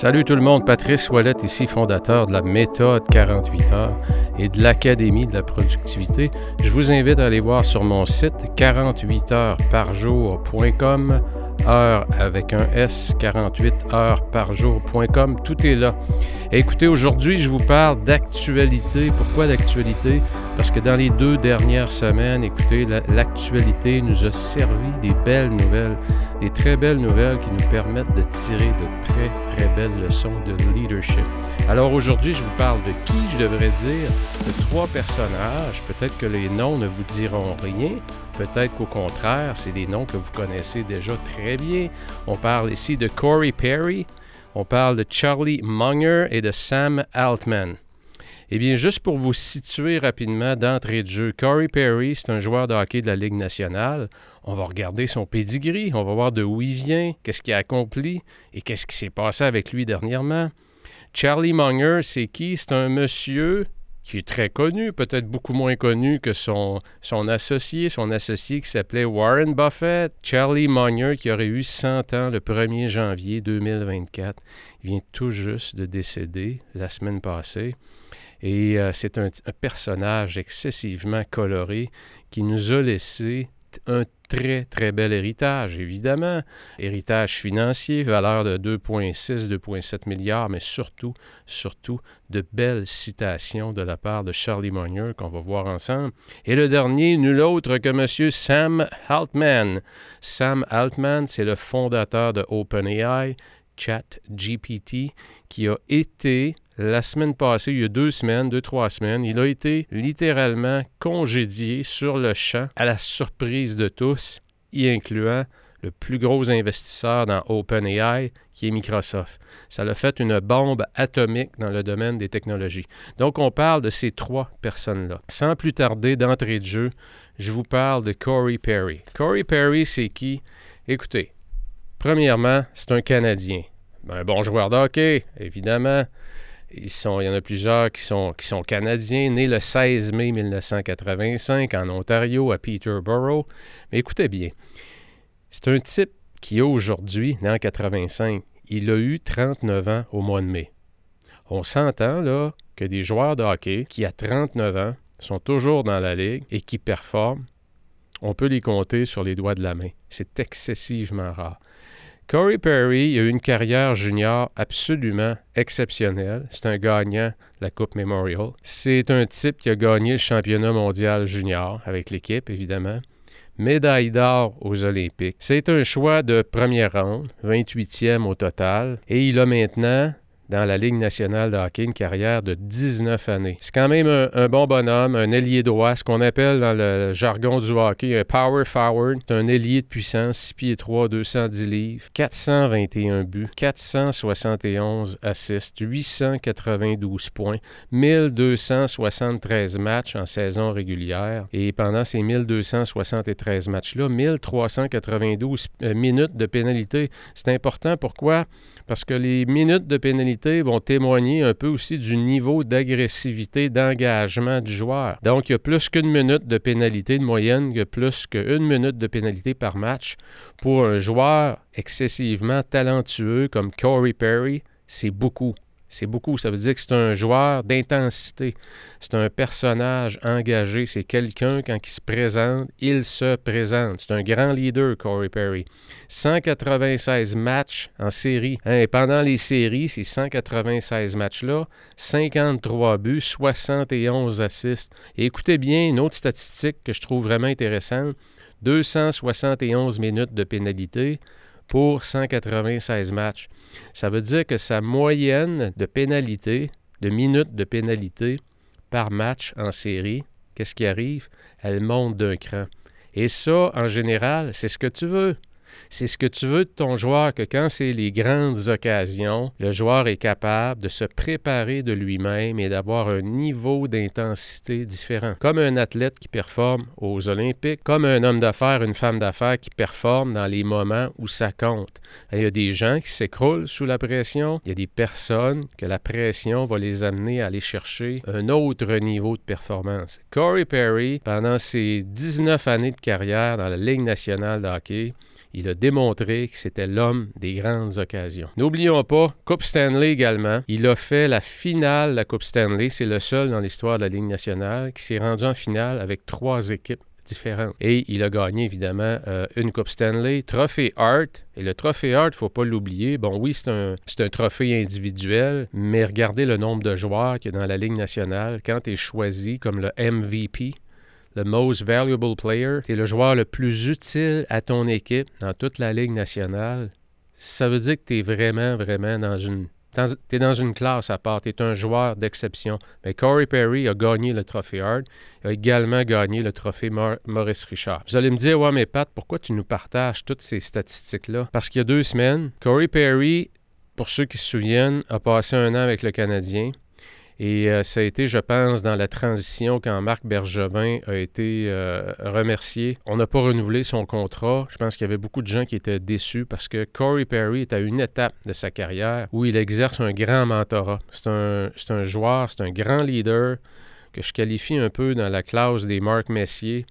Salut tout le monde, Patrice Wallet ici, fondateur de la méthode 48 heures et de l'Académie de la productivité. Je vous invite à aller voir sur mon site 48 heures par jour.com, heure avec un S, 48 heures par jour.com, tout est là. écoutez, aujourd'hui, je vous parle d'actualité. Pourquoi d'actualité? Parce que dans les deux dernières semaines, écoutez, l'actualité nous a servi des belles nouvelles, des très belles nouvelles qui nous permettent de tirer de très, très belles leçons de leadership. Alors aujourd'hui, je vous parle de qui je devrais dire, de trois personnages. Peut-être que les noms ne vous diront rien. Peut-être qu'au contraire, c'est des noms que vous connaissez déjà très bien. On parle ici de Corey Perry, on parle de Charlie Munger et de Sam Altman. Eh bien, juste pour vous situer rapidement d'entrée de jeu, Corey Perry, c'est un joueur de hockey de la Ligue nationale. On va regarder son pedigree, on va voir de où il vient, qu'est-ce qu'il a accompli et qu'est-ce qui s'est passé avec lui dernièrement. Charlie Munger, c'est qui? C'est un monsieur qui est très connu, peut-être beaucoup moins connu que son, associé, son associé qui s'appelait Warren Buffett. Charlie Munger, qui aurait eu 100 ans le 1er janvier 2024. Il vient tout juste de décéder la semaine passée. Et euh, c'est un, personnage excessivement coloré qui nous a laissé un très, très bel héritage, évidemment. Héritage financier, valeur de 2,6, 2,7 milliards, mais surtout, surtout, de belles citations de la part de Charlie Munger qu'on va voir ensemble. Et le dernier, nul autre que M. Sam Altman. Sam Altman, c'est le fondateur de OpenAI, ChatGPT, qui a été la semaine passée, il y a deux semaines, deux, trois semaines, il a été littéralement congédié sur le champ à la surprise de tous, y incluant le plus gros investisseur dans OpenAI, qui est Microsoft. Ça l'a fait une bombe atomique dans le domaine des technologies. Donc, on parle de ces trois personnes-là. Sans plus tarder d'entrée de jeu, je vous parle de Corey Perry. Corey Perry, c'est qui? Écoutez, premièrement, c'est un Canadien. Un bon joueur de évidemment. Ils sont, il y en a plusieurs qui sont, qui sont canadiens, nés le 16 mai 1985 en Ontario, à Peterborough. Mais écoutez bien, c'est un type qui aujourd'hui, né en 85, il a eu 39 ans au mois de mai. On s'entend là que des joueurs de hockey qui, à 39 ans, sont toujours dans la ligue et qui performent, on peut les compter sur les doigts de la main. C'est excessivement rare. Corey Perry a eu une carrière junior absolument exceptionnelle. C'est un gagnant de la Coupe Memorial. C'est un type qui a gagné le championnat mondial junior avec l'équipe, évidemment. Médaille d'or aux Olympiques. C'est un choix de première ronde, 28e au total. Et il a maintenant dans la Ligue nationale de hockey, une carrière de 19 années. C'est quand même un, bon bonhomme, un ailier droit, ce qu'on appelle dans le jargon du hockey un power forward. C'est un ailier de puissance, 6 pieds 3, 210 livres, 421 buts, 471 assists, 892 points, 1273 matchs en saison régulière. Et pendant ces 1273 matchs-là, 1392 euh, minutes de pénalité. C'est important. Pourquoi? Parce que les minutes de pénalité vont témoigner un peu aussi du niveau d'agressivité, d'engagement du joueur. Donc, il y a plus qu'une minute de pénalité de moyenne, que plus qu'une minute de pénalité par match. Pour un joueur excessivement talentueux comme Corey Perry, c'est beaucoup. C'est beaucoup. Ça veut dire que c'est un joueur d'intensité. C'est un personnage engagé. C'est quelqu'un, quand il se présente, il se présente. C'est un grand leader, Corey Perry. 196 matchs en série. Hein, et pendant les séries, ces 196 matchs-là, 53 buts, 71 assists. Et écoutez bien, une autre statistique que je trouve vraiment intéressante. 271 minutes de pénalité pour 196 matchs. Ça veut dire que sa moyenne de pénalité, de minutes de pénalité par match en série, qu'est-ce qui arrive? Elle monte d'un cran. Et ça, en général, c'est ce que tu veux. C'est ce que tu veux de ton joueur, que quand c'est les grandes occasions, le joueur est capable de se préparer de lui-même et d'avoir un niveau d'intensité différent. Comme un athlète qui performe aux Olympiques, comme un homme d'affaires, une femme d'affaires qui performe dans les moments où ça compte. Il y a des gens qui s'écroulent sous la pression, il y a des personnes que la pression va les amener à aller chercher un autre niveau de performance. Corey Perry, pendant ses 19 années de carrière dans la Ligue nationale de hockey, Il a démontré que c'était l'homme des grandes occasions. N'oublions pas, Coupe Stanley également. Il a fait la finale de la Coupe Stanley. C'est le seul dans l'histoire de la Ligue nationale qui s'est rendu en finale avec trois équipes différentes. Et il a gagné évidemment euh, une Coupe Stanley, Trophée Hart. Et le Trophée Hart, il ne faut pas l'oublier. Bon, oui, c'est un, trophée individuel, mais regardez le nombre de joueurs qu'il y a dans la Ligue nationale. Quand tu es choisi comme le MVP, le Most Valuable Player, tu es le joueur le plus utile à ton équipe dans toute la Ligue nationale. Ça veut dire que tu es vraiment, vraiment dans une tu dans une classe à part, tu es un joueur d'exception. Mais Corey Perry a gagné le trophée Hart, il a également gagné le trophée Maurice Richard. Vous allez me dire, ouais, mais Pat, pourquoi tu nous partages toutes ces statistiques-là? Parce qu'il y a deux semaines, Corey Perry, pour ceux qui se souviennent, a passé un an avec le Canadien. Et euh, ça a été, je pense, dans la transition quand Marc Bergevin a été euh, remercié. On n'a pas renouvelé son contrat. Je pense qu'il y avait beaucoup de gens qui étaient déçus parce que Corey Perry est à une étape de sa carrière où il exerce un grand mentorat. C'est un, un joueur, c'est un grand leader que je qualifie un peu dans la classe des Marc Messier.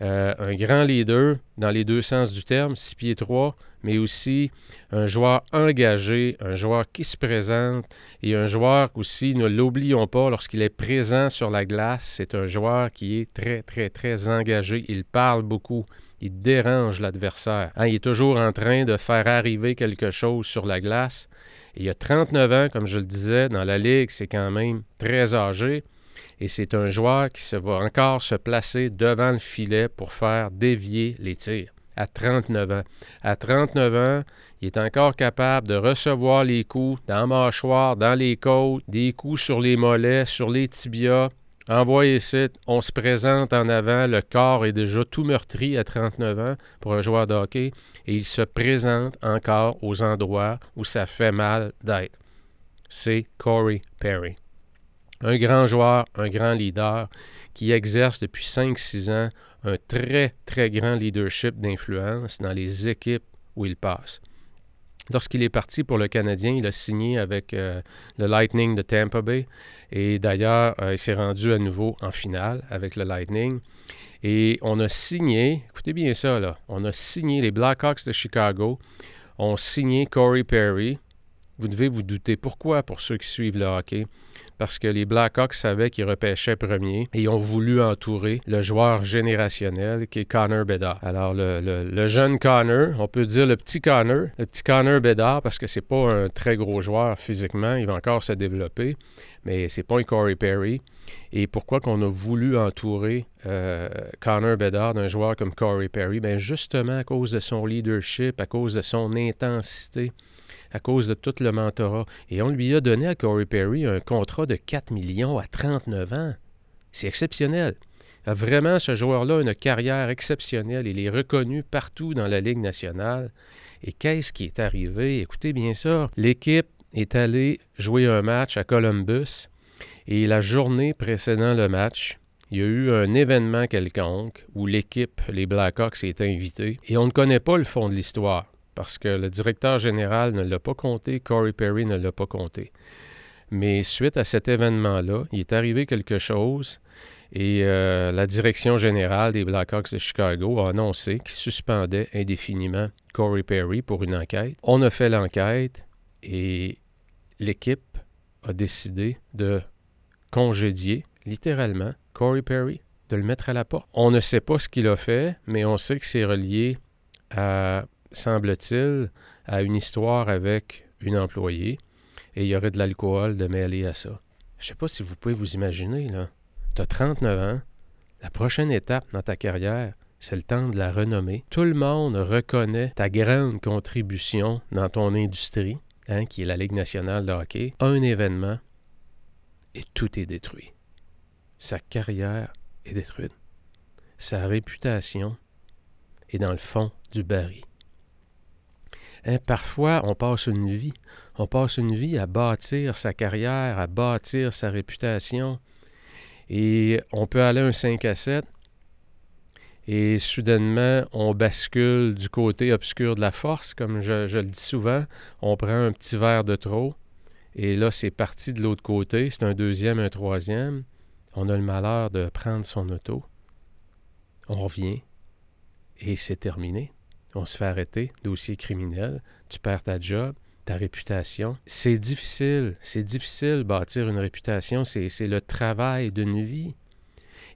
Euh, un grand leader dans les deux sens du terme, 6 pieds 3, mais aussi un joueur engagé, un joueur qui se présente et un joueur aussi, ne l'oublions pas, lorsqu'il est présent sur la glace, c'est un joueur qui est très, très, très engagé. Il parle beaucoup. Il dérange l'adversaire. Hein, il est toujours en train de faire arriver quelque chose sur la glace. il a 39 ans, comme je le disais, dans la Ligue, c'est quand même très âgé. Et c'est un joueur qui se va encore se placer devant le filet pour faire dévier les tirs à 39 ans. À 39 ans, il est encore capable de recevoir les coups dans la mâchoire, dans les côtes, des coups sur les mollets, sur les tibias. Envoyez ici, on se présente en avant, le corps est déjà tout meurtri à 39 ans pour un joueur de hockey et il se présente encore aux endroits où ça fait mal d'être. C'est Corey Perry. Un grand joueur, un grand leader qui exerce depuis 5-6 ans un très, très grand leadership d'influence dans les équipes où il passe. Lorsqu'il est parti pour le Canadien, il a signé avec euh, le Lightning de Tampa Bay. Et d'ailleurs, euh, il s'est rendu à nouveau en finale avec le Lightning. Et on a signé, écoutez bien ça, là, on a signé les Blackhawks de Chicago, ont signé Corey Perry. Vous devez vous douter pourquoi pour ceux qui suivent le hockey parce que les Blackhawks savaient qu'ils repêchaient premier et ils ont voulu entourer le joueur générationnel qui est Connor Bedard. Alors, le, jeune Connor, on peut dire le petit Connor, le petit Connor Bedard, parce que c'est pas un très gros joueur physiquement, il va encore se développer, mais c'est pas un Corey Perry. Et pourquoi qu'on a voulu entourer euh, Connor Bedard d'un joueur comme Corey Perry? Bien, justement à cause de son leadership, à cause de son intensité à cause de tout le mentorat. Et on lui a donné à Corey Perry un contrat de 4 millions à 39 ans. C'est exceptionnel. vraiment, ce joueur-là une carrière exceptionnelle. Il est reconnu partout dans la Ligue nationale. Et qu'est-ce qui est arrivé? Écoutez bien ça. L'équipe est allée jouer un match à Columbus et la journée précédant le match, il y a eu un événement quelconque où l'équipe, les Blackhawks, est invitée et on ne connaît pas le fond de l'histoire parce que le directeur général ne l'a pas compté, Corey Perry ne l'a pas compté. Mais suite à cet événement-là, il est arrivé quelque chose et euh, la direction générale des Blackhawks de Chicago a annoncé qu'il suspendait indéfiniment Corey Perry pour une enquête. On a fait l'enquête et l'équipe a décidé de congédier littéralement Corey Perry, de le mettre à la porte. On ne sait pas ce qu'il a fait, mais on sait que c'est relié à semble-t-il, à une histoire avec une employée et il y aurait de l'alcool de mêler à ça. Je sais pas si vous pouvez vous imaginer, là. Tu as 39 ans, la prochaine étape dans ta carrière, c'est le temps de la renommer. Tout le monde reconnaît ta grande contribution dans ton industrie, hein, qui est la Ligue nationale de hockey. Un événement et tout est détruit. Sa carrière est détruite. Sa réputation est dans le fond du baril. Hein, parfois, on passe une vie. On passe une vie à bâtir sa carrière, à bâtir sa réputation. Et on peut aller un 5 à 7 et soudainement, on bascule du côté obscur de la force, comme je, je, le dis souvent. On prend un petit verre de trop, et là, c'est parti de l'autre côté. C'est un deuxième, un troisième. On a le malheur de prendre son auto. On revient, et c'est terminé. On se fait arrêter, dossier criminel, tu perds ta job, ta réputation. C'est difficile, c'est difficile bâtir une réputation, c'est le travail d'une vie.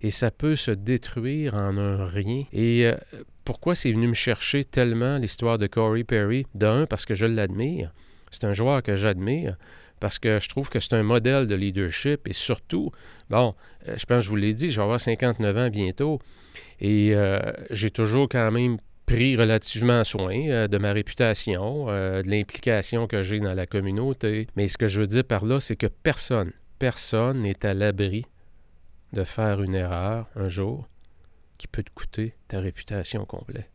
Et ça peut se détruire en un rien. Et euh, pourquoi c'est venu me chercher tellement l'histoire de Corey Perry? D'un, parce que je l'admire. C'est un joueur que j'admire parce que je trouve que c'est un modèle de leadership et surtout, bon, euh, je pense que je vous l'ai dit, je vais avoir 59 ans bientôt et euh, j'ai toujours quand même pris relativement soin euh, de ma réputation, de l'implication que j'ai dans la communauté. Mais ce que je veux dire par là, c'est que personne, personne n'est à l'abri de faire une erreur un jour qui peut te coûter ta réputation complète.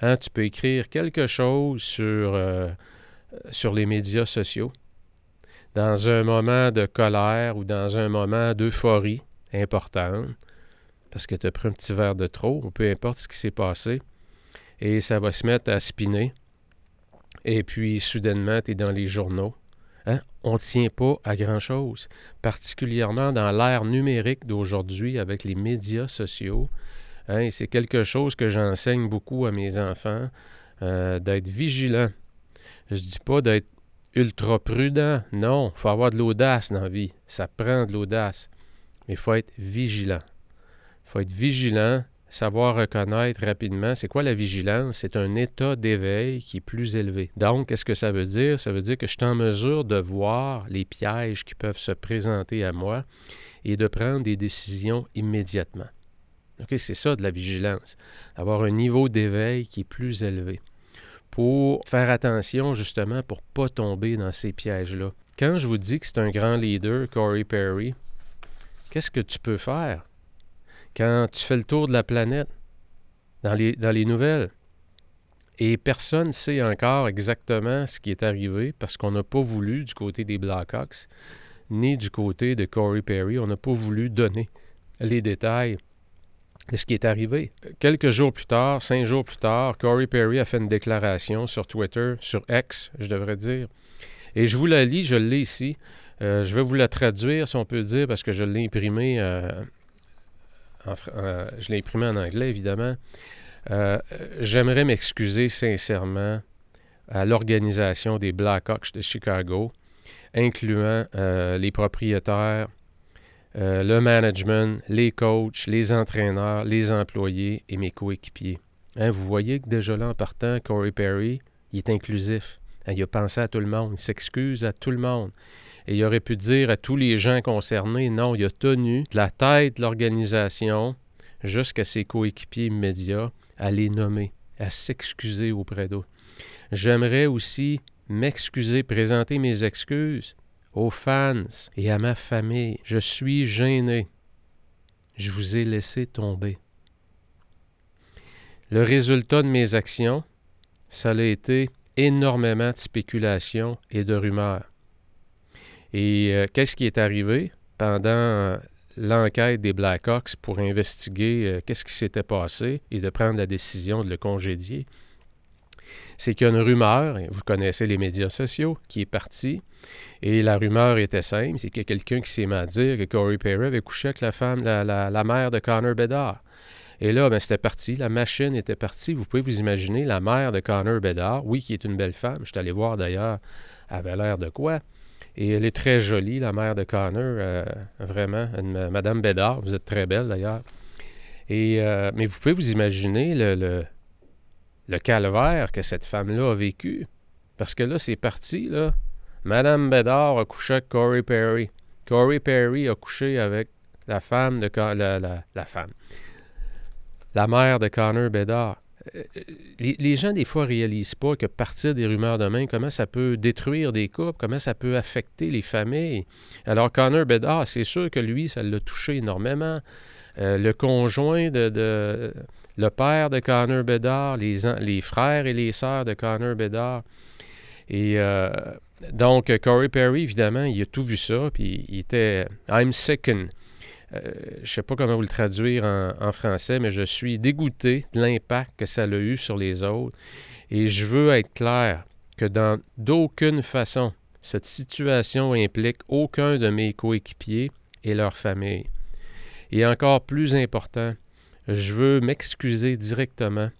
Hein, tu peux écrire quelque chose sur sur les médias sociaux, dans un moment de colère ou dans un moment d'euphorie importante, parce que tu as pris un petit verre de trop, ou peu importe ce qui s'est passé, et ça va se mettre à spinner. Et puis, soudainement, tu es dans les journaux. Hein? On ne tient pas à grand-chose, particulièrement dans l'ère numérique d'aujourd'hui avec les médias sociaux. Hein? C'est quelque chose que j'enseigne beaucoup à mes enfants, euh, d'être vigilant je dis pas d'être ultra prudent. Non, il faut avoir de l'audace dans la vie. Ça prend de l'audace. Mais il faut être vigilant. Faut être vigilant, savoir reconnaître rapidement. C'est quoi la vigilance? C'est un état d'éveil qui est plus élevé. Donc, qu'est-ce que ça veut dire? Ça veut dire que je suis en mesure de voir les pièges qui peuvent se présenter à moi et de prendre des décisions immédiatement. C'est ça de la vigilance. Avoir un niveau d'éveil qui est plus élevé pour faire attention justement pour ne pas tomber dans ces pièges-là. Quand je vous dis que c'est un grand leader, Corey Perry, qu'est-ce que tu peux faire? Quand tu fais le tour de la planète dans les, nouvelles et personne ne sait encore exactement ce qui est arrivé parce qu'on n'a pas voulu du côté des Blackhawks ni du côté de Corey Perry, on n'a pas voulu donner les détails ce qui est arrivé. Quelques jours plus tard, cinq jours plus tard, Corey Perry a fait une déclaration sur Twitter, sur X, je devrais dire. Et je vous la lis, je l'ai ici. Euh, je vais vous la traduire, si on peut dire, parce que je l'ai imprimé, euh, je l'ai imprimé en anglais, évidemment. Euh, j'aimerais m'excuser sincèrement à l'organisation des Blackhawks de Chicago, incluant les propriétaires, euh, le management, les coachs, les entraîneurs, les employés et mes coéquipiers. Hein, vous voyez que déjà là, en partant, Corey Perry, il est inclusif. Hein, il a pensé à tout le monde. Il s'excuse à tout le monde. Et il aurait pu dire à tous les gens concernés, non, il a tenu de la tête de l'organisation jusqu'à ses coéquipiers immédiats à les nommer, à s'excuser auprès d'eux. J'aimerais aussi m'excuser, présenter mes excuses aux fans et à ma famille. Je suis gêné. Je vous ai laissé tomber. Le résultat de mes actions, ça a été énormément de spéculation et de rumeurs. Et euh, qu'est-ce qui est arrivé pendant euh, l'enquête des Blackhawks pour investiguer euh, qu'est-ce qui s'était passé et de prendre la décision de le congédier? C'est qu'il y a une rumeur, vous connaissez les médias sociaux, qui est partie et la rumeur était simple, c'est qu'il y a quelqu'un qui s'est mis à dire que Corey Perry avait couché avec la femme, la, mère de Connor Bedard. Et là, ben, c'était parti, la machine était partie. Vous pouvez vous imaginer la mère de Connor Bedard, oui, qui est une belle femme. Je suis allé voir d'ailleurs, avait l'air de quoi. Et elle est très jolie, la mère de Connor, euh, vraiment. Madame Bedard, vous êtes très belle d'ailleurs. Et, euh, mais vous pouvez vous imaginer le, le calvaire que cette femme-là a vécu. Parce que là, c'est parti, là. Madame Bédard a couché avec Corey Perry. Corey Perry a couché avec la femme de la, la, femme. La mère de Connor Bédard. Euh, les, gens, des fois, réalisent pas que partir des rumeurs de main, comment ça peut détruire des couples, comment ça peut affecter les familles. Alors, Connor Bedard, c'est sûr que lui, ça l'a touché énormément. Euh, le conjoint de, le père de Connor Bedard, les, les frères et les sœurs de Connor Bedard. Et euh, donc, Corey Perry, évidemment, il a tout vu ça, puis il était I'm sickened. Euh, je ne sais pas comment vous le traduire en, français, mais je suis dégoûté de l'impact que ça a eu sur les autres. Et je veux être clair que dans d'aucune façon, cette situation implique aucun de mes coéquipiers et leur famille. Et encore plus important, je veux m'excuser directement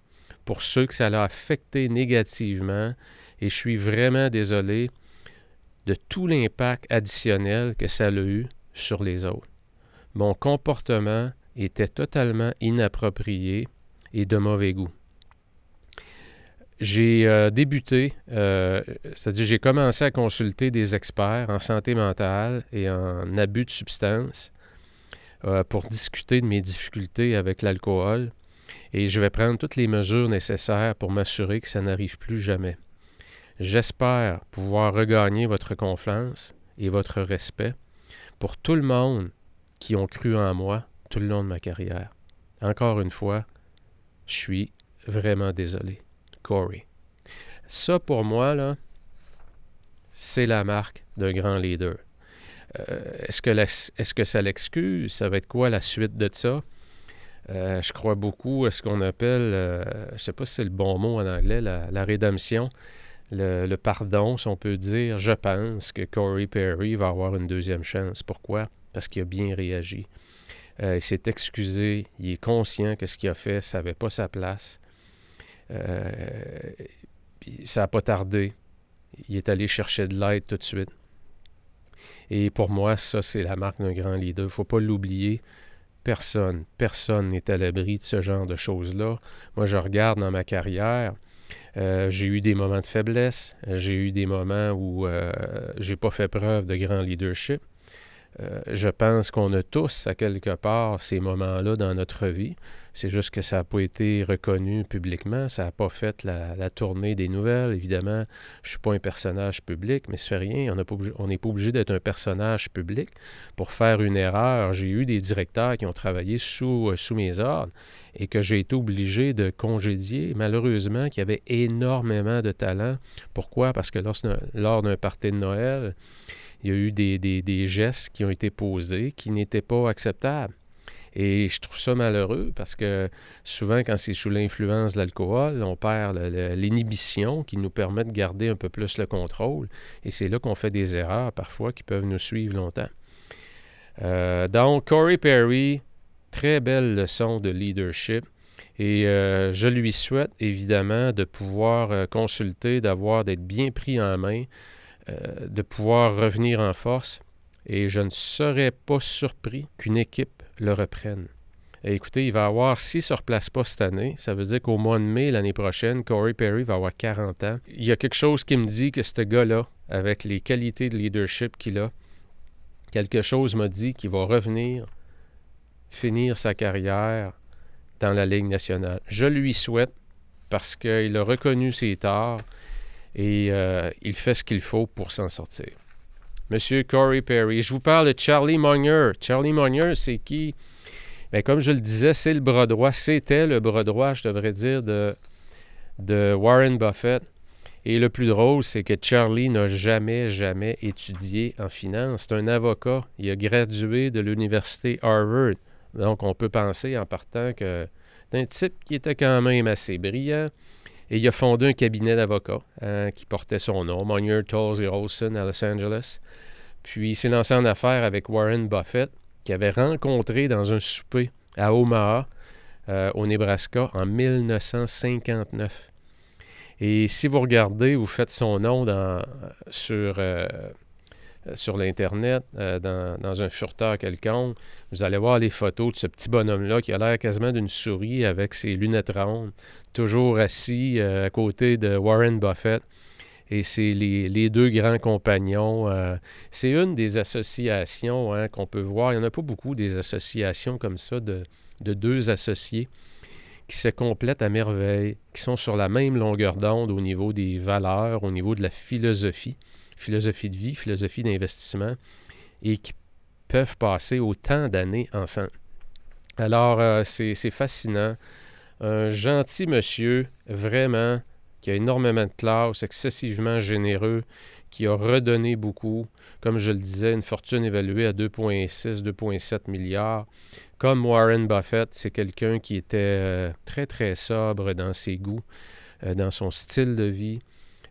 pour ceux que ça l'a affecté négativement et je suis vraiment désolé de tout l'impact additionnel que ça a eu sur les autres. Mon comportement était totalement inapproprié et de mauvais goût. J'ai euh, débuté, euh, c'est-à-dire j'ai commencé à consulter des experts en santé mentale et en abus de substances euh, pour discuter de mes difficultés avec l'alcool et je vais prendre toutes les mesures nécessaires pour m'assurer que ça n'arrive plus jamais. J'espère pouvoir regagner votre confiance et votre respect pour tout le monde qui ont cru en moi tout le long de ma carrière. Encore une fois, je suis vraiment désolé. Corey. Ça, pour moi, là, c'est la marque d'un grand leader. Euh, est-ce, que est-ce que ça l'excuse? Ça va être quoi la suite de ça? Euh, je crois beaucoup à ce qu'on appelle, euh, je ne sais pas si c'est le bon mot en anglais, la, rédemption, le, le, pardon, si on peut dire. Je pense que Corey Perry va avoir une deuxième chance. Pourquoi? Parce qu'il a bien réagi. il s'est excusé, il est conscient que ce qu'il a fait, ça n'avait pas sa place. Euh, ça n'a pas tardé. Il est allé chercher de l'aide tout de suite. Et pour moi, ça, c'est la marque d'un grand leader. Il ne faut pas l'oublier. Personne, personne n'est à l'abri de ce genre de choses-là. Moi, je regarde dans ma carrière, euh, j'ai eu des moments de faiblesse, j'ai eu des moments où euh, j'ai pas fait preuve de grand leadership. Euh, je pense qu'on a tous, à quelque part, ces moments-là dans notre vie. C'est juste que ça n'a pas été reconnu publiquement, ça n'a pas fait la, tournée des nouvelles. Évidemment, je ne suis pas un personnage public, mais ça fait rien. On n'est pas obligé d'être un personnage public pour faire une erreur. J'ai eu des directeurs qui ont travaillé sous, euh, mes ordres et que j'ai été obligé de congédier, malheureusement, qui avaient énormément de talent. Pourquoi? Parce que lors d'un party de Noël, il y a eu des, gestes qui ont été posés qui n'étaient pas acceptables. Et je trouve ça malheureux parce que souvent, quand c'est sous l'influence de l'alcool, on perd l'inhibition qui nous permet de garder un peu plus le contrôle. Et c'est là qu'on fait des erreurs parfois qui peuvent nous suivre longtemps. Euh, donc, Corey Perry, très belle leçon de leadership. Et euh, je lui souhaite évidemment de pouvoir euh, consulter, d'avoir, d'être bien pris en main euh, de pouvoir revenir en force et je ne serais pas surpris qu'une équipe le reprenne. écoutez, il va avoir, s'il ne se replace pas cette année, ça veut dire qu'au mois de mai l'année prochaine, Corey Perry va avoir 40 ans. Il y a quelque chose qui me dit que ce gars-là, avec les qualités de leadership qu'il a, quelque chose m'a dit qu'il va revenir, finir sa carrière dans la Ligue nationale. Je lui souhaite parce qu'il a reconnu ses torts et euh, il fait ce qu'il faut pour s'en sortir. Monsieur Corey Perry. Je vous parle de Charlie Munger. Charlie Munger, c'est qui? Bien, comme je le disais, c'est le bras droit. C'était le bras droit, je devrais dire, de, de Warren Buffett. Et le plus drôle, c'est que Charlie n'a jamais, jamais étudié en finance. C'est un avocat. Il a gradué de l'université Harvard. Donc, on peut penser en partant que c'est un type qui était quand même assez brillant, et il a fondé un cabinet d'avocats hein, qui portait son nom, Monier, Tolles et Olson à Los Angeles. Puis il s'est lancé en affaires avec Warren Buffett, qui avait rencontré dans un souper à Omaha, euh, au Nebraska, en 1959. Et si vous regardez, vous faites son nom dans, sur, euh, sur l'Internet, euh, dans, un furteur quelconque, vous allez voir les photos de ce petit bonhomme-là qui a l'air quasiment d'une souris avec ses lunettes rondes toujours assis euh, à côté de Warren Buffett. Et c'est les, deux grands compagnons. Euh, c'est une des associations hein, qu'on peut voir. Il n'y en a pas beaucoup des associations comme ça de, deux associés qui se complètent à merveille, qui sont sur la même longueur d'onde au niveau des valeurs, au niveau de la philosophie, philosophie de vie, philosophie d'investissement, et qui peuvent passer autant d'années ensemble. Alors, euh, c'est fascinant un gentil monsieur, vraiment, qui a énormément de classe, excessivement généreux, qui a redonné beaucoup. Comme je le disais, une fortune évaluée à 2,6, 2,7 milliards. Comme Warren Buffett, c'est quelqu'un qui était euh, très, très sobre dans ses goûts, euh, dans son style de vie.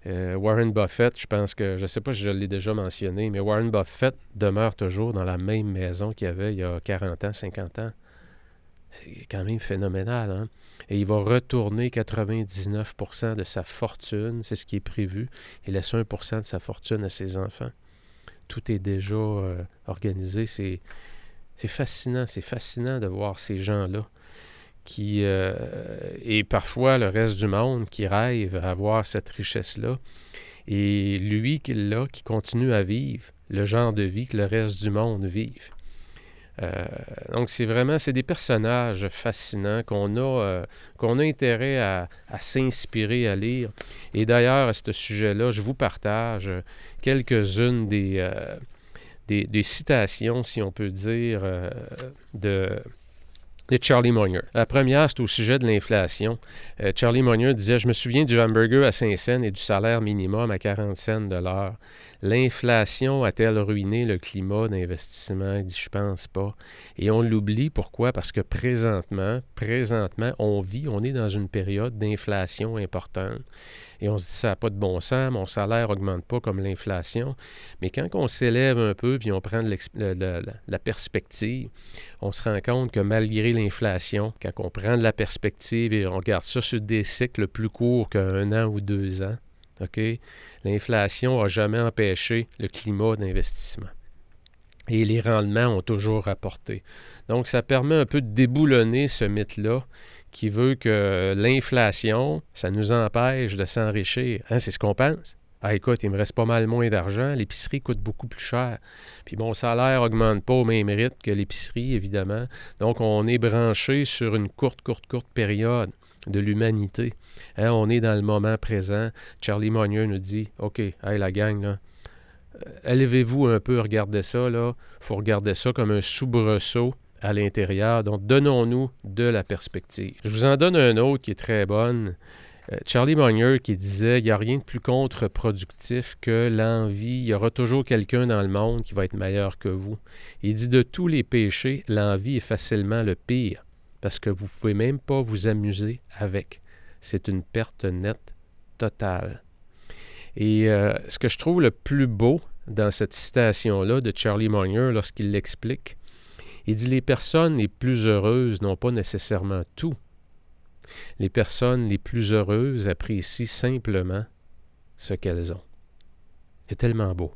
Euh, Warren Buffett, je pense que, je ne sais pas si je l'ai déjà mentionné, mais Warren Buffett demeure toujours dans la même maison qu'il avait il y a 40 ans, 50 ans C'est quand même phénoménal. Hein? Et il va retourner 99% de sa fortune, c'est ce qui est prévu, et laisse 1% de sa fortune à ses enfants. Tout est déjà euh, organisé. C'est, fascinant, c'est fascinant de voir ces gens-là qui, euh, et parfois le reste du monde qui rêve à avoir cette richesse-là. Et lui qui l'a, qui continue à vivre le genre de vie que le reste du monde vive. Euh, donc, c'est vraiment, c'est des personnages fascinants qu'on a, euh, qu'on a intérêt à, s'inspirer, à lire. Et d'ailleurs, à ce sujet-là, je vous partage quelques-unes des, des, citations, si on peut dire, de, de Charlie Munger. La première, c'est au sujet de l'inflation. Charlie Munger disait Je me souviens du hamburger à 5 cents et du salaire minimum à 40 cents de. L'inflation a-t-elle ruiné le climat d'investissement? Il dit, je pense pas. Et on l'oublie. Pourquoi? Parce que présentement, présentement, on vit, on est dans une période d'inflation importante. Et on se dit, ça n'a pas de bon sens, mon salaire n'augmente pas comme l'inflation. Mais quand on s'élève un peu, puis on prend de la perspective, on se rend compte que malgré l'inflation, quand on prend de la perspective et on regarde ça sur des cycles plus courts qu'un an ou deux ans, L'inflation n'a jamais empêché le climat d'investissement. Et les rendements ont toujours rapporté. Donc, ça permet un peu de déboulonner ce mythe-là qui veut que l'inflation, ça nous empêche de s'enrichir. Hein, c'est ce qu'on pense? Ah, écoute, il me reste pas mal moins d'argent, l'épicerie coûte beaucoup plus cher. Puis mon salaire n'augmente pas au même rythme que l'épicerie, évidemment. Donc, on est branché sur une courte, courte, courte période de l'humanité. Hein, on est dans le moment présent. Charlie Monnier nous dit OK, hey, la gang, là, euh, élevez-vous un peu, regardez ça. Il faut regarder ça comme un soubresaut à l'intérieur. Donc, donnons-nous de la perspective. Je vous en donne un autre qui est très bonne. Euh, Charlie Munger qui disait il n'y a rien de plus contre-productif que l'envie. Il y aura toujours quelqu'un dans le monde qui va être meilleur que vous. Il dit de tous les péchés, l'envie est facilement le pire parce que vous ne pouvez même pas vous amuser avec. C'est une perte nette totale. Et euh, ce que je trouve le plus beau dans cette citation-là de Charlie Munger lorsqu'il l'explique, il dit les personnes les plus heureuses n'ont pas nécessairement tout. Les personnes les plus heureuses apprécient simplement ce qu'elles ont. C'est tellement beau.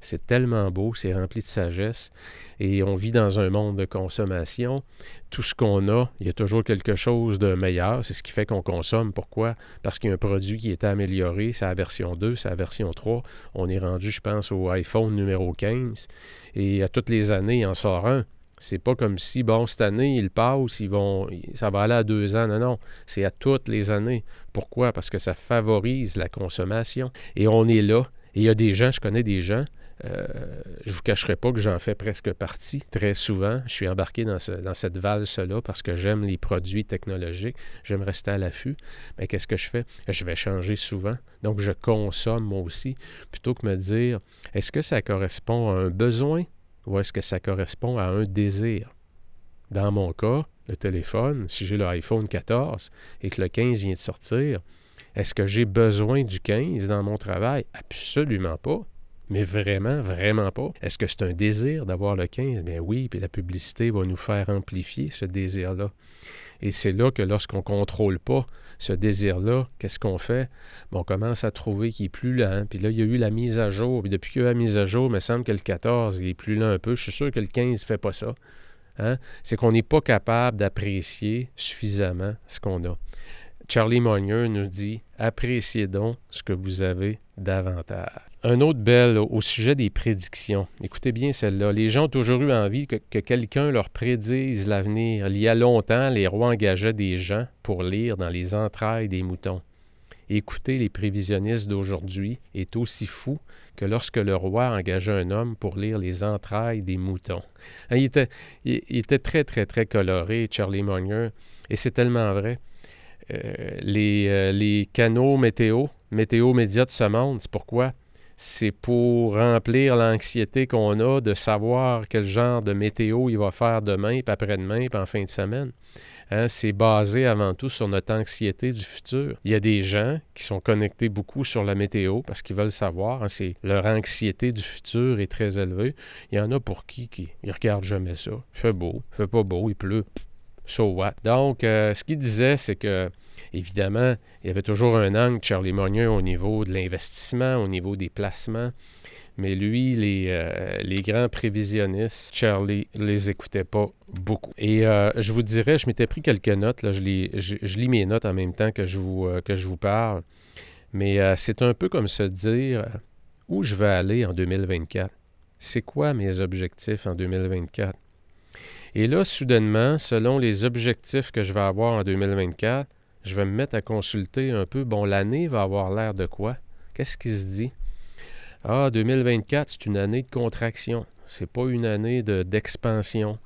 C'est tellement beau, c'est rempli de sagesse. Et on vit dans un monde de consommation. Tout ce qu'on a, il y a toujours quelque chose de meilleur. C'est ce qui fait qu'on consomme. Pourquoi? Parce qu'il y a un produit qui est amélioré. C'est la version 2, c'est la version 3. On est rendu, je pense, au iPhone numéro 15. Et à toutes les années, il en sort un. C'est pas comme si, bon, cette année, il passe, ils vont, ça va aller à deux ans. Non, non, c'est à toutes les années. Pourquoi? Parce que ça favorise la consommation. Et on est là. Et il y a des gens, je connais des gens, euh, je ne vous cacherai pas que j'en fais presque partie très souvent. Je suis embarqué dans, cette valse-là parce que j'aime les produits technologiques. J'aime rester à l'affût. Mais qu'est-ce que je fais? Je vais changer souvent. Donc, je consomme moi aussi. Plutôt que me dire, est-ce que ça correspond à un besoin ou est-ce que ça correspond à un désir? Dans mon cas, le téléphone, si j'ai l'iPhone 14 et que le 15 vient de sortir, est-ce que j'ai besoin du 15 dans mon travail? Absolument pas. Mais vraiment, vraiment pas. Est-ce que c'est un désir d'avoir le 15? Bien oui, puis la publicité va nous faire amplifier ce désir-là. Et c'est là que lorsqu'on ne contrôle pas ce désir-là, qu'est-ce qu'on fait? on commence à trouver qu'il est plus lent. Puis là, il y a eu la mise à jour. Puis depuis qu'il y a eu la mise à jour, il me semble que le 14, il est plus lent un peu. Je suis sûr que le 15 ne fait pas ça. Hein? C'est qu'on n'est pas capable d'apprécier suffisamment ce qu'on a. Charlie Munger nous dit Appréciez donc ce que vous avez davantage. Un autre bel au sujet des prédictions. Écoutez bien celle-là. Les gens ont toujours eu envie que, que quelqu'un leur prédise l'avenir. Il y a longtemps, les rois engageaient des gens pour lire dans les entrailles des moutons. Écoutez, les prévisionnistes d'aujourd'hui est aussi fou que lorsque le roi engageait un homme pour lire les entrailles des moutons. Hein, il était, très, très, très coloré, Charlie Munger, et c'est tellement vrai. Euh, les, euh, les, canaux météo, météo média de ce monde, c'est pourquoi? C'est pour remplir l'anxiété qu'on a de savoir quel genre de météo il va faire demain, puis après-demain, puis en fin de semaine. Hein, c'est basé avant tout sur notre anxiété du futur. Il y a des gens qui sont connectés beaucoup sur la météo parce qu'ils veulent savoir. Hein, leur anxiété du futur est très élevée. Il y en a pour qui, qui ils regardent jamais ça. Il fait beau, il fait pas beau, il pleut. So what? Donc, euh, ce qu'il disait, c'est que, évidemment, il y avait toujours un angle, Charlie Monier, au niveau de l'investissement, au niveau des placements. Mais lui, les, euh, grands prévisionnistes, Charlie les écoutait pas beaucoup. Et euh, je vous dirais, je m'étais pris quelques notes, là, je, lis, mes notes en même temps que je vous, que je vous parle. Mais c'est un peu comme se dire où je vais aller en 2024. C'est quoi mes objectifs en 2024? Et là, soudainement, selon les objectifs que je vais avoir en 2024, je vais me mettre à consulter un peu, bon, l'année va avoir l'air de quoi? Qu'est-ce qui se dit? Ah, 2024, c'est une année de contraction. C'est pas une année d'expansion.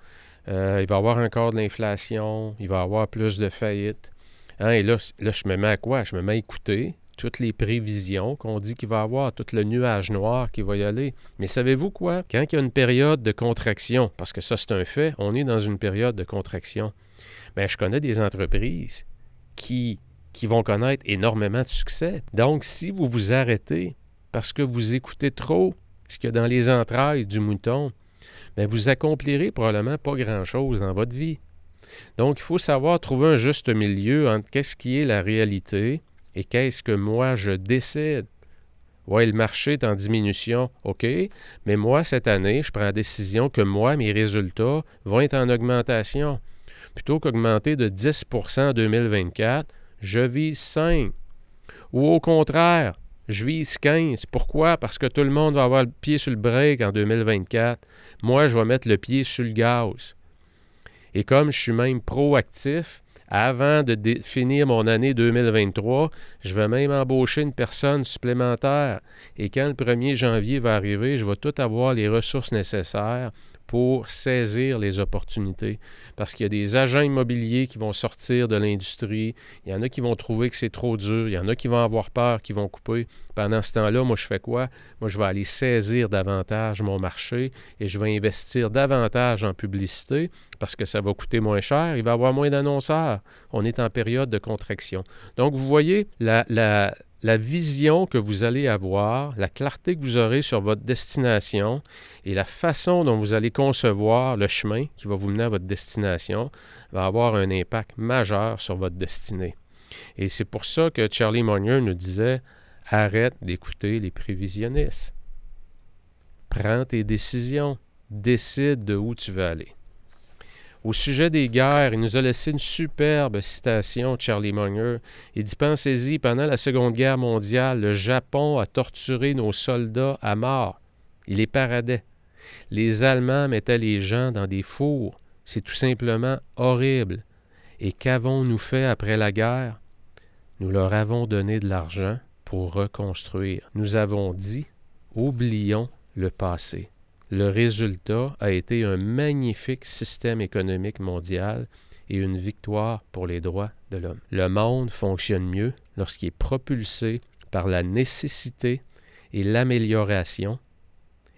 Euh, il va y avoir encore de l'inflation, il va y avoir plus de faillites. Hein, et là, là, je me mets à quoi? Je me mets à écouter toutes les prévisions qu'on dit qu'il va y avoir, tout le nuage noir qui va y aller. Mais savez-vous quoi? Quand il y a une période de contraction, parce que ça c'est un fait, on est dans une période de contraction, bien, je connais des entreprises qui, vont connaître énormément de succès. Donc, si vous vous arrêtez parce que vous écoutez trop ce qu'il y a dans les entrailles du mouton, bien, vous accomplirez probablement pas grand-chose dans votre vie. Donc, il faut savoir trouver un juste milieu entre qu'est-ce qui est la réalité et qu'est-ce que moi je décide? Oui, le marché est en diminution, OK, mais moi, cette année, je prends la décision que moi, mes résultats vont être en augmentation. Plutôt qu'augmenter de 10% en 2024, je vise 5. Ou au contraire, je vise 15. Pourquoi? Parce que tout le monde va avoir le pied sur le break en 2024. Moi, je vais mettre le pied sur le gaz. Et comme je suis même proactif, avant de finir mon année 2023, je vais même embaucher une personne supplémentaire. Et quand le 1er janvier va arriver, je vais tout avoir les ressources nécessaires pour saisir les opportunités. Parce qu'il y a des agents immobiliers qui vont sortir de l'industrie, il y en a qui vont trouver que c'est trop dur, il y en a qui vont avoir peur, qui vont couper. Pendant ce temps-là, moi, je fais quoi? Moi, je vais aller saisir davantage mon marché et je vais investir davantage en publicité parce que ça va coûter moins cher, il va y avoir moins d'annonceurs. On est en période de contraction. Donc, vous voyez, la, la la vision que vous allez avoir, la clarté que vous aurez sur votre destination et la façon dont vous allez concevoir le chemin qui va vous mener à votre destination va avoir un impact majeur sur votre destinée. Et c'est pour ça que Charlie Munger nous disait arrête d'écouter les prévisionnistes. Prends tes décisions, décide de où tu veux aller. Au sujet des guerres, il nous a laissé une superbe citation, Charlie Munger. Il dit Pensez-y, pendant la Seconde Guerre mondiale, le Japon a torturé nos soldats à mort. Il les paradait. Les Allemands mettaient les gens dans des fours. C'est tout simplement horrible. Et qu'avons-nous fait après la guerre? Nous leur avons donné de l'argent pour reconstruire. Nous avons dit Oublions le passé. Le résultat a été un magnifique système économique mondial et une victoire pour les droits de l'homme. Le monde fonctionne mieux lorsqu'il est propulsé par la nécessité et l'amélioration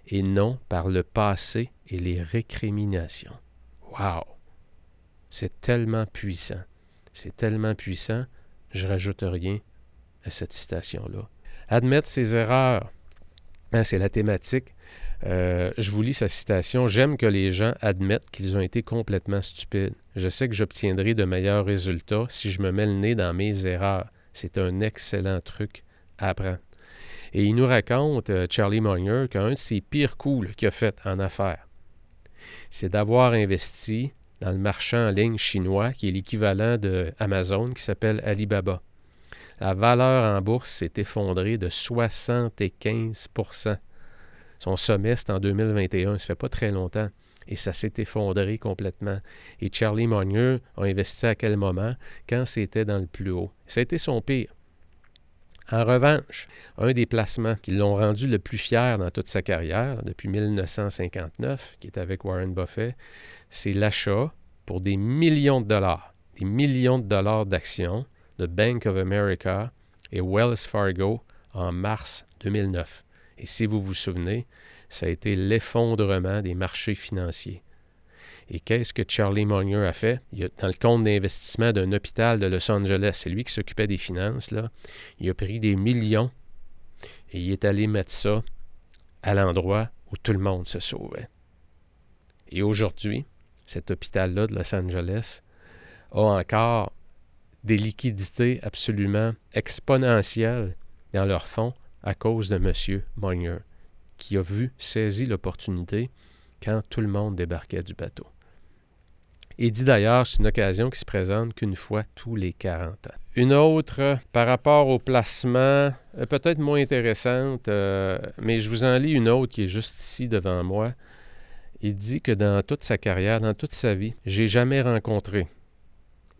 et non par le passé et les récriminations. Wow! C'est tellement puissant. C'est tellement puissant, je rajoute rien à cette citation-là. Admettre ses erreurs, hein, c'est la thématique euh, je vous lis sa citation. J'aime que les gens admettent qu'ils ont été complètement stupides. Je sais que j'obtiendrai de meilleurs résultats si je me mets le nez dans mes erreurs. C'est un excellent truc à apprendre. Et il nous raconte, euh, Charlie Munger, qu'un de ses pires coups qu'il a fait en affaires, c'est d'avoir investi dans le marché en ligne chinois, qui est l'équivalent de Amazon, qui s'appelle Alibaba. La valeur en bourse s'est effondrée de 75 son sommet, c'est en 2021, ça fait pas très longtemps. Et ça s'est effondré complètement. Et Charlie Munger a investi à quel moment? Quand c'était dans le plus haut. Ça a été son pire. En revanche, un des placements qui l'ont rendu le plus fier dans toute sa carrière, depuis 1959, qui est avec Warren Buffett, c'est l'achat pour des millions de dollars, des millions de dollars d'actions de Bank of America et Wells Fargo en mars 2009. Et si vous vous souvenez, ça a été l'effondrement des marchés financiers. Et qu'est-ce que Charlie Munger a fait? Il a, dans le compte d'investissement d'un hôpital de Los Angeles, c'est lui qui s'occupait des finances, il a pris des millions et il est allé mettre ça à l'endroit où tout le monde se sauvait. Et aujourd'hui, cet hôpital-là de Los Angeles a encore des liquidités absolument exponentielles dans leur fonds à cause de M. Munger, qui a vu, saisi l'opportunité quand tout le monde débarquait du bateau. Il dit d'ailleurs, c'est une occasion qui se présente qu'une fois tous les 40 ans. Une autre, par rapport au placement, euh, peut-être moins intéressante, euh, mais je vous en lis une autre qui est juste ici devant moi. Il dit que dans toute sa carrière, dans toute sa vie, j'ai jamais rencontré.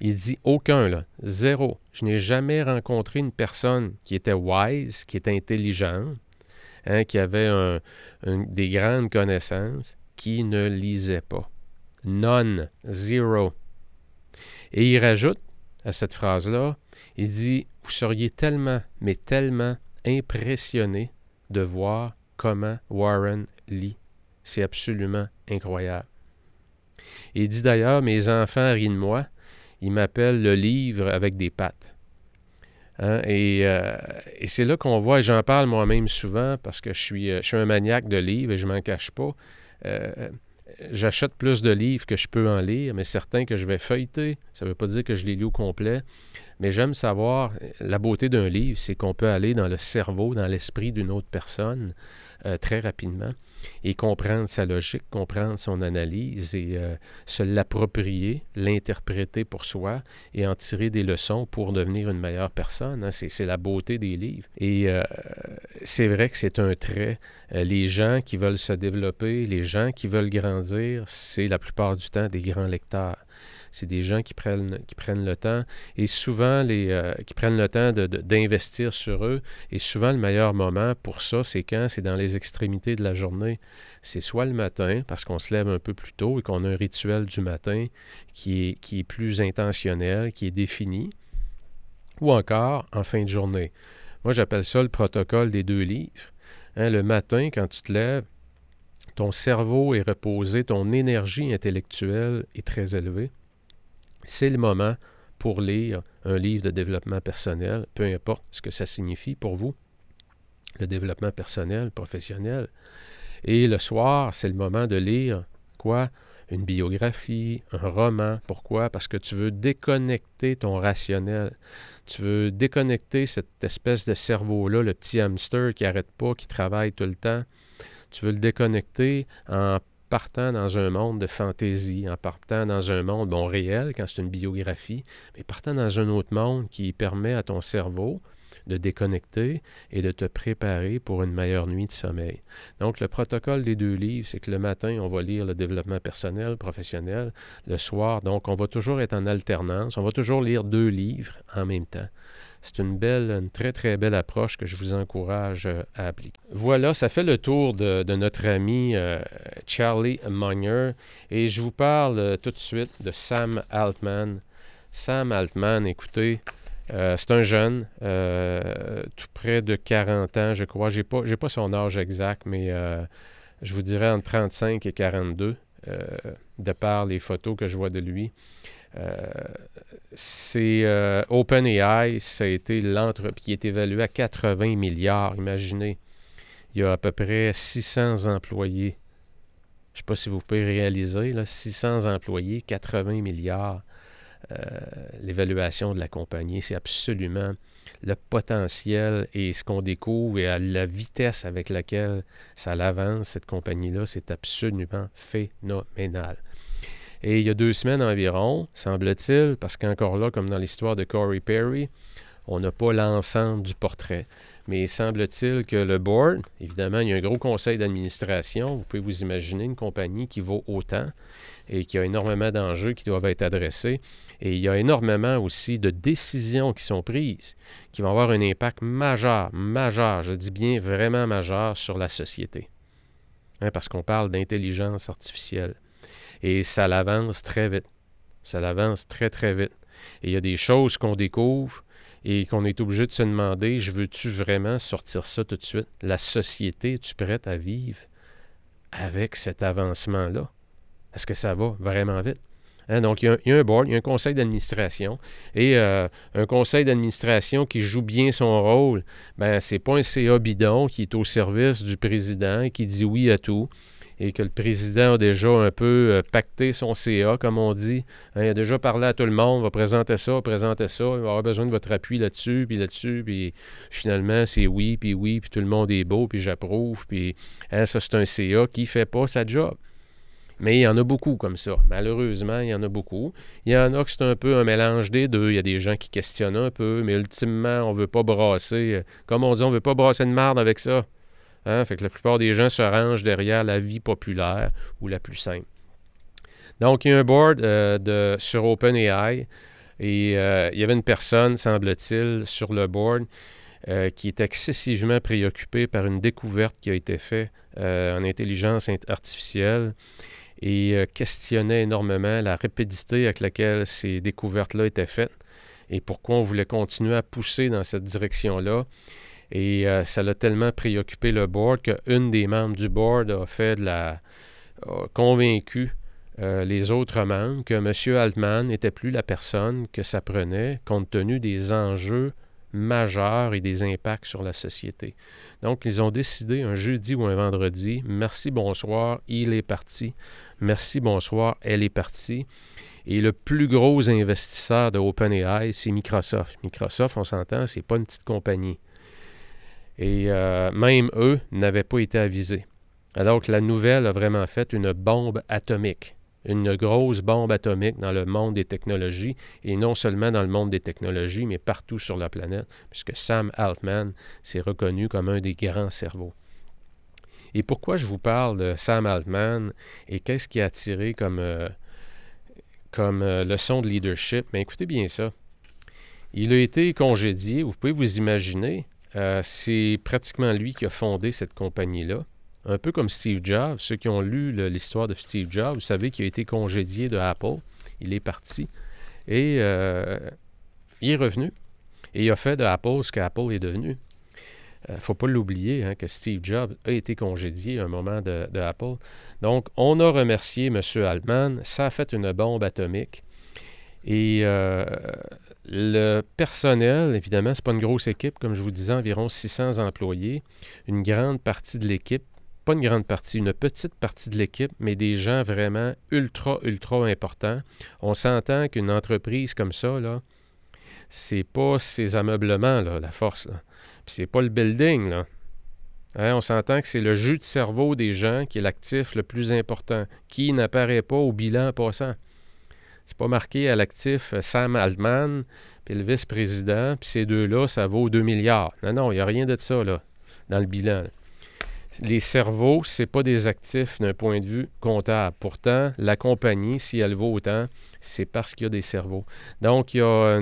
Il dit aucun, là, zéro. Je n'ai jamais rencontré une personne qui était wise, qui était intelligente, hein, qui avait des grandes connaissances, qui ne lisait pas. None, zero. Et il rajoute à cette phrase-là, il dit, vous seriez tellement, mais tellement impressionné de voir comment Warren lit. C'est absolument incroyable. Il dit d'ailleurs, mes enfants rient de moi, ils m'appellent le livre avec des pattes. Hein, euh, et, c'est là qu'on voit, et j'en parle moi-même souvent parce que je suis, euh, je suis un maniaque de livres et je m'en cache pas. Euh, j'achète plus de livres que je peux en lire, mais certains que je vais feuilleter. Ça ne veut pas dire que je les lis au complet. Mais j'aime savoir, la beauté d'un livre, c'est qu'on peut aller dans le cerveau, dans l'esprit d'une autre personne très rapidement et comprendre sa logique, comprendre son analyse et euh, se l'approprier, l'interpréter pour soi et en tirer des leçons pour devenir une meilleure personne. Hein. C'est la beauté des livres. Et euh, c'est vrai que c'est un trait. les gens qui veulent se développer, les gens qui veulent grandir, c'est la plupart du temps des grands lecteurs c'est des gens qui prennent, qui prennent le temps et souvent les, euh, qui prennent le temps d'investir sur eux. Et souvent, le meilleur moment pour ça, c'est quand c'est dans les extrémités de la journée. C'est soit le matin, parce qu'on se lève un peu plus tôt et qu'on a un rituel du matin qui est, qui est plus intentionnel, qui est défini, ou encore en fin de journée. Moi, j'appelle ça le protocole des deux livres. Hein, le matin, quand tu te lèves, ton cerveau est reposé, ton énergie intellectuelle est très élevée c'est le moment pour lire un livre de développement personnel, peu importe ce que ça signifie pour vous, le développement personnel, professionnel. Et le soir, c'est le moment de lire quoi? Une biographie, un roman. Pourquoi? Parce que tu veux déconnecter ton rationnel. Tu veux déconnecter cette espèce de cerveau-là, le petit hamster qui n'arrête pas, qui travaille tout le temps. Tu veux le déconnecter en partant dans un monde de fantaisie, en partant dans un monde, bon, réel, quand c'est une biographie, mais partant dans un autre monde qui permet à ton cerveau de déconnecter et de te préparer pour une meilleure nuit de sommeil. Donc, le protocole des deux livres, c'est que le matin, on va lire le développement personnel, professionnel. Le soir, donc, on va toujours être en alternance. On va toujours lire deux livres en même temps. C'est une belle, une très, très belle approche que je vous encourage euh, à appliquer. Voilà, ça fait le tour de, notre ami euh, Charlie Munger et je vous parle euh, tout de suite de Sam Altman. Sam Altman, écoutez, c'est un jeune, tout près de 40 ans, je crois. Je n'ai pas, son âge exact, mais je vous dirais entre 35 et 42, de par les photos que je vois de lui. Euh, c'est euh, OpenAI, ça a été l'entreprise qui est évalué à 80 milliards. Imaginez, il y a à peu près 600 employés. Je ne sais pas si vous pouvez réaliser, là, 600 employés, 80 milliards. Euh, l'évaluation de la compagnie, c'est absolument le potentiel et ce qu'on découvre et la vitesse avec laquelle ça l'avance, cette compagnie-là, c'est absolument phénoménal. Et il y a deux semaines environ, semble-t-il, parce qu'encore là, comme dans l'histoire de Corey Perry, on n'a pas l'ensemble du portrait. Mais semble-t-il que le board, évidemment, il y a un gros conseil d'administration. Vous pouvez vous imaginer une compagnie qui vaut autant et qui a énormément d'enjeux qui doivent être adressés. Et il y a énormément aussi de décisions qui sont prises qui vont avoir un impact majeur, majeur, je dis bien vraiment majeur sur la société. Hein, parce qu'on parle d'intelligence artificielle. Et ça l'avance très vite. Ça l'avance très, très vite. Et il y a des choses qu'on découvre et qu'on est obligé de se demander, je veux-tu vraiment sortir ça tout de suite? La société, es-tu prête à vivre avec cet avancement-là? Est-ce que ça va vraiment vite? Hein, donc, il y, a, un board, il y a un conseil d'administration. Et euh, un conseil d'administration qui joue bien son rôle, ben, c'est pas un CA bidon qui est au service du président et qui dit oui à tout et que le président a déjà un peu euh, pacté son CA, comme on dit. Hein, il a déjà parlé à tout le monde, va présenter ça, présenter ça, il va avoir besoin de votre appui là-dessus, puis là-dessus, puis finalement, c'est oui, puis oui, puis tout le monde est beau, puis j'approuve, puis hein, ça, c'est un CA qui ne fait pas sa job. Mais il y en a beaucoup comme ça. Malheureusement, il y en a beaucoup. Il y en a que c'est un peu un mélange des deux. Il y a des gens qui questionnent un peu, mais ultimement, on ne veut pas brasser. Euh, comme on dit, on ne veut pas brasser de marde avec ça. Hein? Fait que la plupart des gens se rangent derrière la vie populaire ou la plus simple. Donc, il y a un board euh, de, sur OpenAI et euh, il y avait une personne, semble-t-il, sur le board qui est excessivement préoccupée par une découverte qui a été faite en intelligence artificielle et euh, questionnait énormément la rapidité avec laquelle ces découvertes-là étaient faites et pourquoi on voulait continuer à pousser dans cette direction-là. Et euh, ça l'a tellement préoccupé le board qu'une des membres du board a fait la. Convaincu euh, les autres membres que M. Altman n'était plus la personne que ça prenait compte tenu des enjeux majeurs et des impacts sur la société. Donc, ils ont décidé un jeudi ou un vendredi, merci, bonsoir, il est parti. Merci, bonsoir, elle est partie. Et le plus gros investisseur de OpenAI, c'est Microsoft. Microsoft, on s'entend, c'est pas une petite compagnie. Et euh, même eux n'avaient pas été avisés. Alors que la nouvelle a vraiment fait une bombe atomique, une grosse bombe atomique dans le monde des technologies, et non seulement dans le monde des technologies, mais partout sur la planète, puisque Sam Altman s'est reconnu comme un des grands cerveaux. Et pourquoi je vous parle de Sam Altman et qu'est-ce qui a attiré comme, euh, comme euh, leçon de leadership? Mais écoutez bien ça. Il a été congédié, vous pouvez vous imaginer, euh, c'est pratiquement lui qui a fondé cette compagnie-là. Un peu comme Steve Jobs. Ceux qui ont lu l'histoire de Steve Jobs, vous savez qu'il a été congédié de Apple. Il est parti. Et il est revenu. Et il a fait de Apple ce qu'Apple est devenu. Il euh, ne faut pas l'oublier hein, que Steve Jobs a été congédié à un moment de, Apple. Donc, on a remercié M. Altman. Ça a fait une bombe atomique. Et euh, le personnel, évidemment, ce n'est pas une grosse équipe, comme je vous disais, environ 600 employés. Une grande partie de l'équipe, pas une grande partie, une petite partie de l'équipe, mais des gens vraiment ultra, ultra importants. On s'entend qu'une entreprise comme ça, là, c'est pas ces ameublements, là, la force. Là. Puis c'est pas le building, là. Hein, on s'entend que c'est le jeu de cerveau des gens qui est l'actif le plus important, qui n'apparaît pas au bilan passant. C'est pas marqué à l'actif euh, Sam Altman, puis le vice-président, puis ces deux-là, ça vaut 2 milliards. Non, non, il n'y a rien de ça, là, dans le bilan les cerveaux, ce n'est pas des actifs d'un point de vue comptable. Pourtant, la compagnie, si elle vaut autant, c'est parce qu'il y a des cerveaux. Donc, il y a,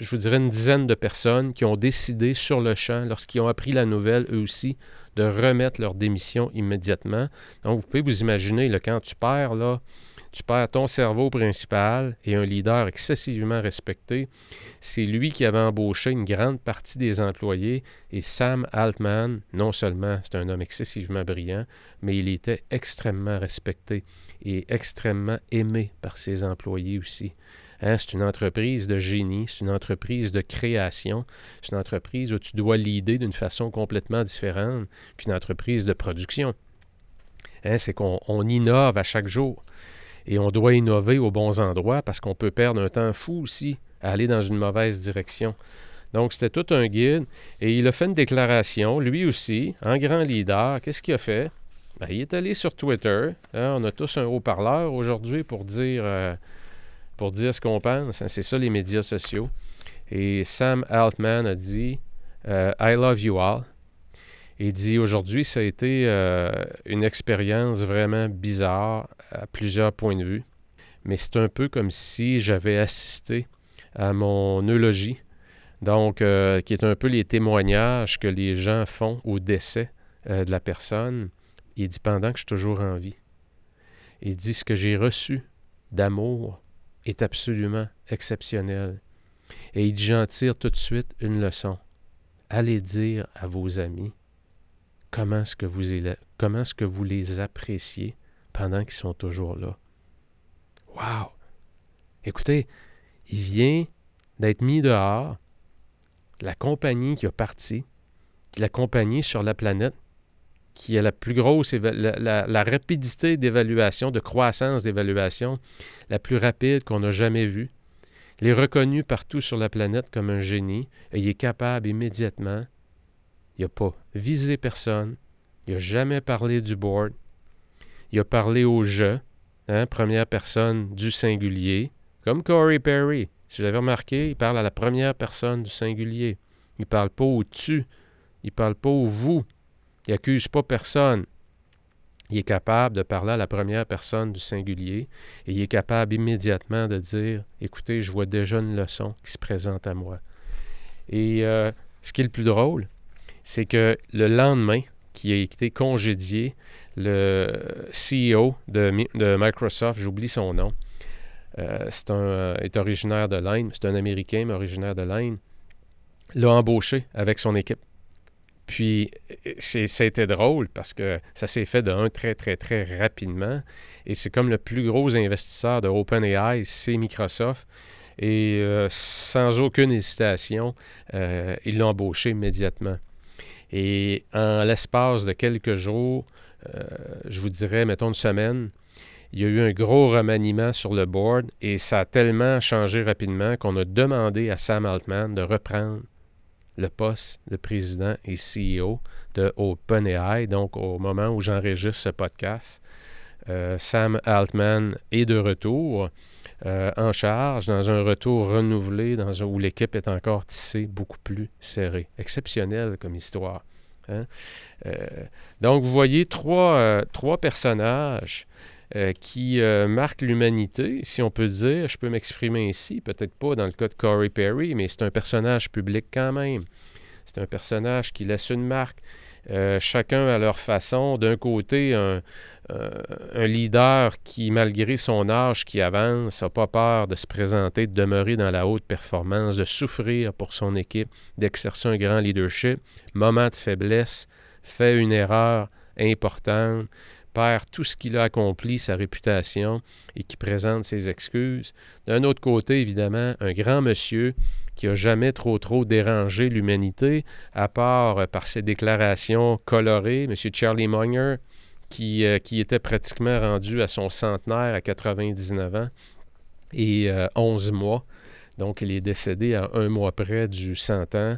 je vous dirais, une dizaine de personnes qui ont décidé sur le champ, lorsqu'ils ont appris la nouvelle, eux aussi, de remettre leur démission immédiatement. Donc, vous pouvez vous imaginer, là, quand tu perds, là, tu perds ton cerveau principal et un leader excessivement respecté. C'est lui qui avait embauché une grande partie des employés et Sam Altman, non seulement c'est un homme excessivement brillant, mais il était extrêmement respecté et extrêmement aimé par ses employés aussi. Hein, c'est une entreprise de génie, c'est une entreprise de création, c'est une entreprise où tu dois l'idée d'une façon complètement différente qu'une entreprise de production. Hein, c'est qu'on innove à chaque jour. Et on doit innover aux bons endroits parce qu'on peut perdre un temps fou aussi à aller dans une mauvaise direction. Donc, c'était tout un guide. Et il a fait une déclaration, lui aussi, en grand leader. Qu'est-ce qu'il a fait? Ben, il est allé sur Twitter. Hein, on a tous un haut-parleur aujourd'hui pour dire, euh, pour dire ce qu'on pense. Hein, c'est ça, les médias sociaux. Et Sam Altman a dit euh, I love you all. Il dit aujourd'hui, ça a été euh, une expérience vraiment bizarre à plusieurs points de vue, mais c'est un peu comme si j'avais assisté à mon eulogie, donc euh, qui est un peu les témoignages que les gens font au décès euh, de la personne. Il dit pendant que je suis toujours en vie. Il dit ce que j'ai reçu d'amour est absolument exceptionnel. Et il dit j'en tire tout de suite une leçon. Allez dire à vos amis comment est-ce que vous, comment est-ce que vous les appréciez pendant qu'ils sont toujours là? Wow! Écoutez, il vient d'être mis dehors, la compagnie qui a parti, la compagnie sur la planète qui a la plus grosse, la, rapidité d'évaluation, de croissance d'évaluation, la plus rapide qu'on n'a jamais vue. Il est reconnu partout sur la planète comme un génie et il est capable immédiatement, il n'a pas visé personne, il n'a jamais parlé du board, il a parlé au je, hein, première personne du singulier, comme Corey Perry. Si vous avez remarqué, il parle à la première personne du singulier. Il ne parle pas au tu, il ne parle pas au vous, il n'accuse pas personne. Il est capable de parler à la première personne du singulier et il est capable immédiatement de dire Écoutez, je vois déjà une leçon qui se présente à moi. Et euh, ce qui est le plus drôle, c'est que le lendemain, qui a été congédié, le CEO de, Microsoft, j'oublie son nom, euh, c'est un, euh, est originaire de l'Inde, c'est un Américain, mais originaire de l'Inde, l'a embauché avec son équipe. Puis, c'était drôle parce que ça s'est fait de un très, très, très rapidement. Et c'est comme le plus gros investisseur de OpenAI, c'est Microsoft. Et euh, sans aucune hésitation, il l'a embauché immédiatement. Et en l'espace de quelques jours, euh, je vous dirais, mettons une semaine, il y a eu un gros remaniement sur le board et ça a tellement changé rapidement qu'on a demandé à Sam Altman de reprendre le poste de président et CEO de OpenAI. Donc, au moment où j'enregistre ce podcast, euh, Sam Altman est de retour euh, en charge, dans un retour renouvelé, dans où l'équipe est encore tissée beaucoup plus serrée. Exceptionnel comme histoire. Hein. Euh, donc, vous voyez trois, trois personnages euh, qui euh, marque l'humanité, si on peut dire. Je peux m'exprimer ici, peut-être pas dans le cas de Corey Perry, mais c'est un personnage public quand même. C'est un personnage qui laisse une marque. Euh, chacun à leur façon. D'un côté, un, un, leader qui, malgré son âge qui avance, n'a pas peur de se présenter, de demeurer dans la haute performance, de souffrir pour son équipe, d'exercer un grand leadership. Moment de faiblesse, fait une erreur importante, perd tout ce qu'il a accompli, sa réputation, et qui présente ses excuses. D'un autre côté, évidemment, un grand monsieur qui n'a jamais trop trop dérangé l'humanité, à part euh, par ses déclarations colorées, M. Charlie Munger, qui, euh, qui, était pratiquement rendu à son centenaire à 99 ans et 11 euh, mois. Donc, il est décédé à un mois près du 100 ans.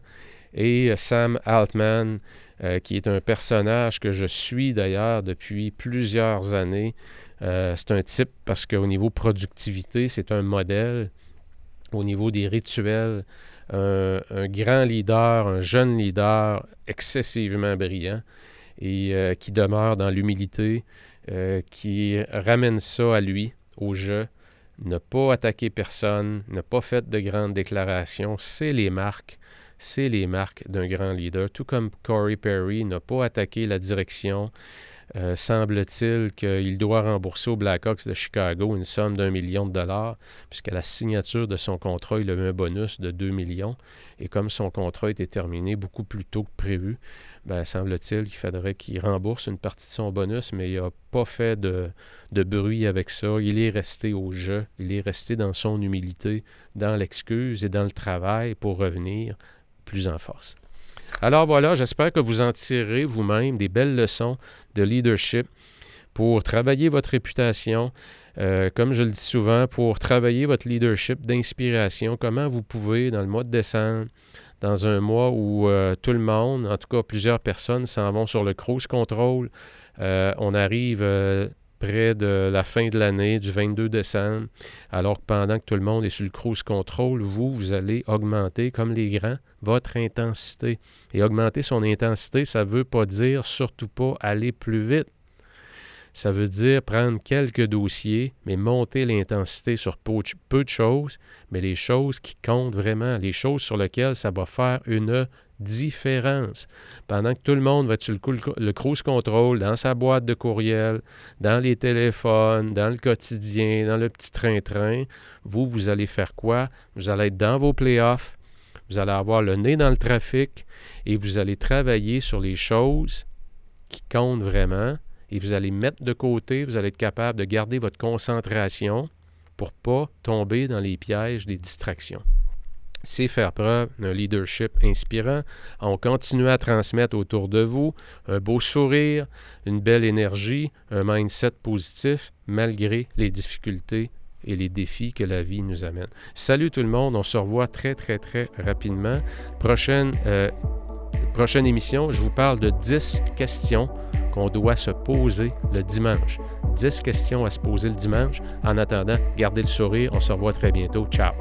Et Sam Altman, euh, qui est un personnage que je suis d'ailleurs depuis plusieurs années. Euh, c'est un type parce qu'au niveau productivité, c'est un modèle. Au niveau des rituels, un, grand leader, un jeune leader excessivement brillant et euh, qui demeure dans l'humilité, qui ramène ça à lui, au jeu, n'a pas attaqué personne, n'a pas fait de grandes déclarations, c'est les marques c'est les marques d'un grand leader. Tout comme Corey Perry n'a pas attaqué la direction, euh, semble-t-il qu'il doit rembourser aux Blackhawks de Chicago une somme d'un million de dollars, puisqu'à la signature de son contrat, il a eu un bonus de 2 millions. Et comme son contrat était terminé beaucoup plus tôt que prévu, ben, semble-t-il qu'il faudrait qu'il rembourse une partie de son bonus, mais il n'a pas fait de, de, bruit avec ça. Il est resté au jeu, il est resté dans son humilité, dans l'excuse et dans le travail pour revenir plus en force. Alors voilà, j'espère que vous en tirez vous-même des belles leçons de leadership pour travailler votre réputation, euh, comme je le dis souvent, pour travailler votre leadership d'inspiration, comment vous pouvez, dans le mois de décembre, dans un mois où euh, tout le monde, en tout cas plusieurs personnes, s'en vont sur le cruise control, euh, on arrive près de la fin de l'année, du 22 décembre, alors que pendant que tout le monde est sur le cruise control, vous, vous allez augmenter, comme les grands, votre intensité. Et augmenter son intensité, ça ne veut pas dire surtout pas aller plus vite. Ça veut dire prendre quelques dossiers, mais monter l'intensité sur peu de choses, mais les choses qui comptent vraiment, les choses sur lesquelles ça va faire une différence. Pendant que tout le monde va sur le, cruise control, dans sa boîte de courriel, dans les téléphones, dans le quotidien, dans le petit train-train, vous, vous allez faire quoi? Vous allez être dans vos playoffs, vous allez avoir le nez dans le trafic et vous allez travailler sur les choses qui comptent vraiment et vous allez mettre de côté, vous allez être capable de garder votre concentration pour ne pas tomber dans les pièges des distractions. c'est faire preuve d'un leadership inspirant. On continue à transmettre autour de vous un beau sourire, une belle énergie, un mindset positif malgré les difficultés et les défis que la vie nous amène. Salut tout le monde, on se revoit très très très rapidement. Prochaine, euh, prochaine émission, je vous parle de 10 questions qu'on doit se poser le dimanche. 10 questions à se poser le dimanche. En attendant, gardez le sourire, on se revoit très bientôt. Ciao!